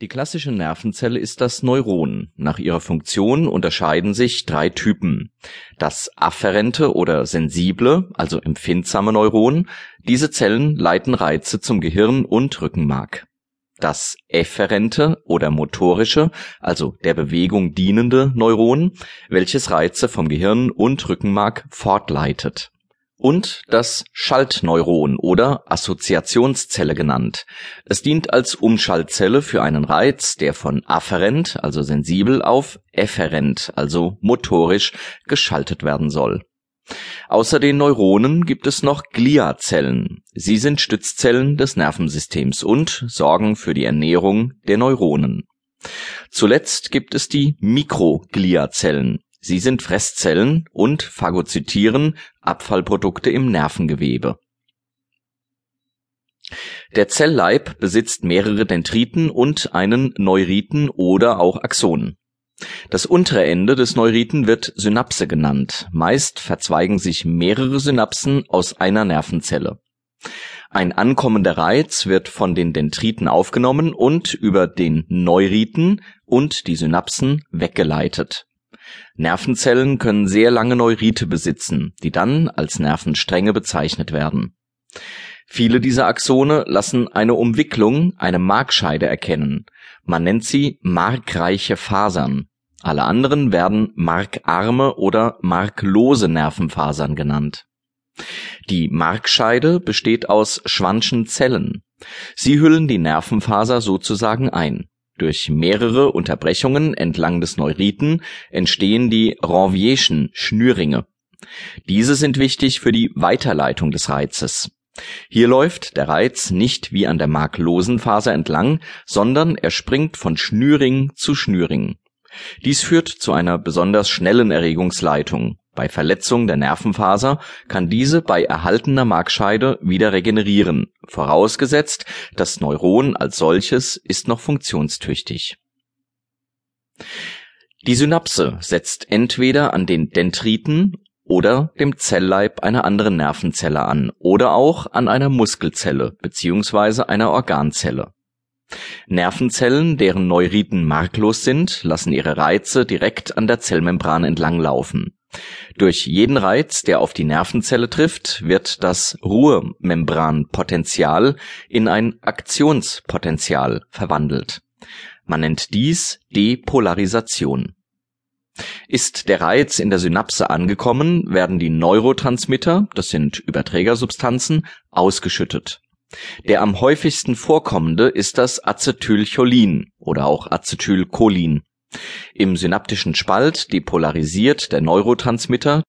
Die klassische Nervenzelle ist das Neuron. Nach ihrer Funktion unterscheiden sich drei Typen: das afferente oder sensible, also empfindsame Neuron. Diese Zellen leiten Reize zum Gehirn und Rückenmark. Das efferente oder motorische, also der Bewegung dienende Neuron, welches Reize vom Gehirn und Rückenmark fortleitet und das Schaltneuron oder Assoziationszelle genannt. Es dient als Umschaltzelle für einen Reiz, der von afferent, also sensibel, auf efferent, also motorisch, geschaltet werden soll. Außer den Neuronen gibt es noch Gliazellen. Sie sind Stützzellen des Nervensystems und sorgen für die Ernährung der Neuronen. Zuletzt gibt es die Mikrogliazellen. Sie sind Fresszellen und phagozytieren Abfallprodukte im Nervengewebe. Der Zellleib besitzt mehrere Dendriten und einen Neuriten oder auch Axon. Das untere Ende des Neuriten wird Synapse genannt. Meist verzweigen sich mehrere Synapsen aus einer Nervenzelle. Ein ankommender Reiz wird von den Dendriten aufgenommen und über den Neuriten und die Synapsen weggeleitet Nervenzellen können sehr lange Neurite besitzen, die dann als Nervenstränge bezeichnet werden. Viele dieser Axone lassen eine Umwicklung, eine Markscheide erkennen. Man nennt sie markreiche Fasern. Alle anderen werden markarme oder marklose Nervenfasern genannt. Die Markscheide besteht aus Schwann'schen Zellen. Sie hüllen die Nervenfaser sozusagen ein durch mehrere Unterbrechungen entlang des Neuriten entstehen die Ranvierschen Schnürringe. Diese sind wichtig für die Weiterleitung des Reizes. Hier läuft der Reiz nicht wie an der marklosen Faser entlang, sondern er springt von Schnürring zu Schnürring. Dies führt zu einer besonders schnellen Erregungsleitung bei Verletzung der Nervenfaser kann diese bei erhaltener Markscheide wieder regenerieren, vorausgesetzt das Neuron als solches ist noch funktionstüchtig. Die Synapse setzt entweder an den Dendriten oder dem Zellleib einer anderen Nervenzelle an oder auch an einer Muskelzelle beziehungsweise einer Organzelle. Nervenzellen, deren Neuriten marklos sind, lassen ihre Reize direkt an der Zellmembran entlanglaufen durch jeden Reiz, der auf die Nervenzelle trifft, wird das Ruhemembranpotential in ein Aktionspotential verwandelt. Man nennt dies Depolarisation. Ist der Reiz in der Synapse angekommen, werden die Neurotransmitter, das sind Überträgersubstanzen, ausgeschüttet. Der am häufigsten vorkommende ist das Acetylcholin oder auch Acetylcholin im synaptischen Spalt depolarisiert der Neurotransmitter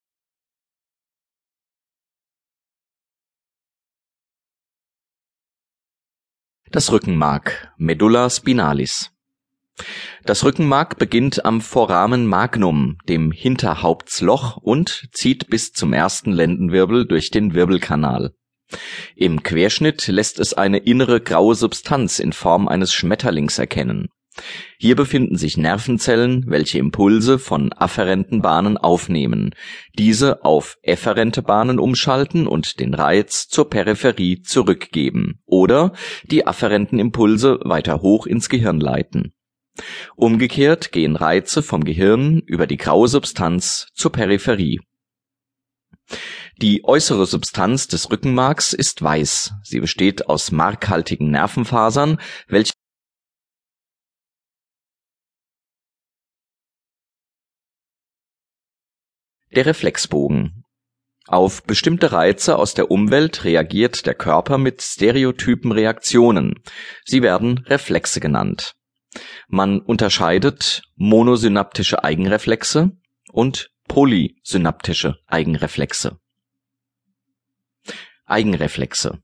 Das Rückenmark (Medulla spinalis). Das Rückenmark beginnt am Foramen magnum, dem Hinterhauptsloch und zieht bis zum ersten Lendenwirbel durch den Wirbelkanal. Im Querschnitt lässt es eine innere graue Substanz in Form eines Schmetterlings erkennen hier befinden sich Nervenzellen, welche Impulse von afferenten Bahnen aufnehmen, diese auf efferente Bahnen umschalten und den Reiz zur Peripherie zurückgeben oder die afferenten Impulse weiter hoch ins Gehirn leiten. Umgekehrt gehen Reize vom Gehirn über die graue Substanz zur Peripherie. Die äußere Substanz des Rückenmarks ist weiß, sie besteht aus markhaltigen Nervenfasern, welche Der Reflexbogen. Auf bestimmte Reize aus der Umwelt reagiert der Körper mit stereotypen Reaktionen, sie werden Reflexe genannt. Man unterscheidet monosynaptische Eigenreflexe und polysynaptische Eigenreflexe. Eigenreflexe.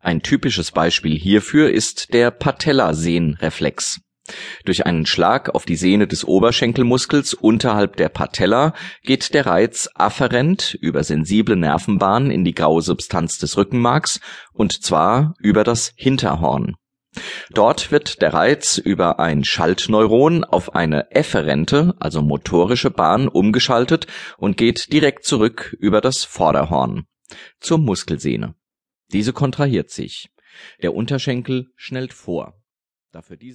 Ein typisches Beispiel hierfür ist der Patellasehnreflex durch einen Schlag auf die Sehne des Oberschenkelmuskels unterhalb der Patella geht der Reiz afferent über sensible Nervenbahnen in die graue Substanz des Rückenmarks, und zwar über das Hinterhorn. Dort wird der Reiz über ein Schaltneuron auf eine efferente, also motorische Bahn umgeschaltet und geht direkt zurück über das Vorderhorn zur Muskelsehne. Diese kontrahiert sich. Der Unterschenkel schnellt vor. Dafür diese